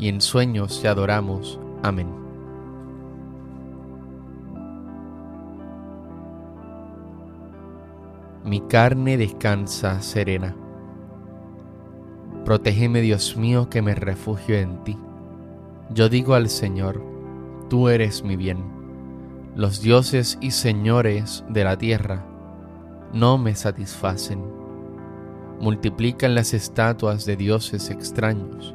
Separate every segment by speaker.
Speaker 1: y en sueños te adoramos. Amén. Mi carne descansa serena. Protégeme, Dios mío, que me refugio en ti. Yo digo al Señor, tú eres mi bien. Los dioses y señores de la tierra no me satisfacen. Multiplican las estatuas de dioses extraños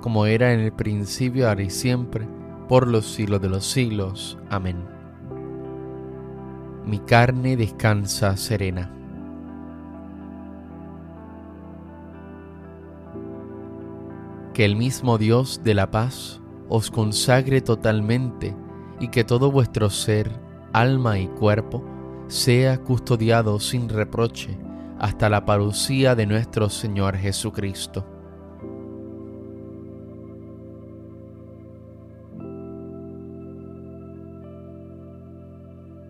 Speaker 1: como era en el principio, ahora y siempre, por los siglos de los siglos. Amén. Mi carne descansa serena. Que el mismo Dios de la paz os consagre totalmente y que todo vuestro ser, alma y cuerpo sea custodiado sin reproche hasta la parucía de nuestro Señor Jesucristo.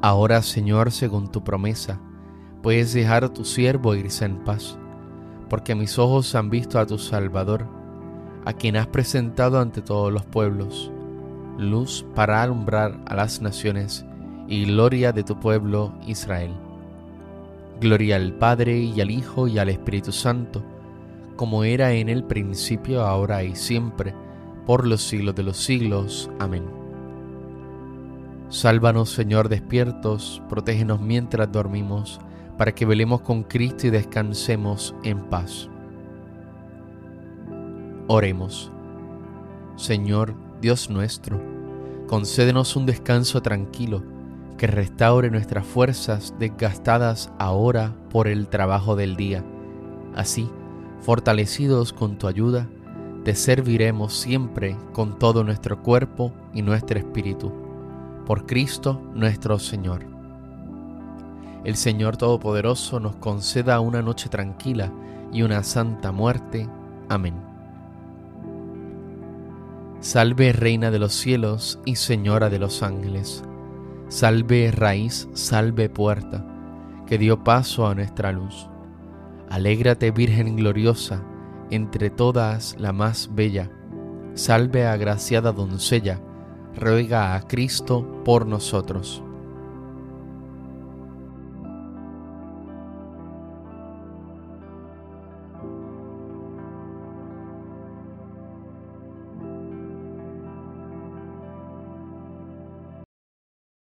Speaker 1: Ahora, Señor, según tu promesa, puedes dejar a tu siervo irse en paz, porque mis ojos han visto a tu Salvador, a quien has presentado ante todos los pueblos, luz para alumbrar a las naciones y gloria de tu pueblo Israel. Gloria al Padre y al Hijo y al Espíritu Santo, como era en el principio, ahora y siempre, por los siglos de los siglos. Amén. Sálvanos, Señor, despiertos, protégenos mientras dormimos, para que velemos con Cristo y descansemos en paz. Oremos. Señor, Dios nuestro, concédenos un descanso tranquilo que restaure nuestras fuerzas desgastadas ahora por el trabajo del día. Así, fortalecidos con tu ayuda, te serviremos siempre con todo nuestro cuerpo y nuestro espíritu. Por Cristo nuestro Señor. El Señor Todopoderoso nos conceda una noche tranquila y una santa muerte. Amén. Salve Reina de los cielos y Señora de los ángeles Salve raíz, salve puerta, que dio paso a nuestra luz. Alégrate Virgen gloriosa, entre todas la más bella. Salve agraciada doncella, ruega a Cristo por nosotros.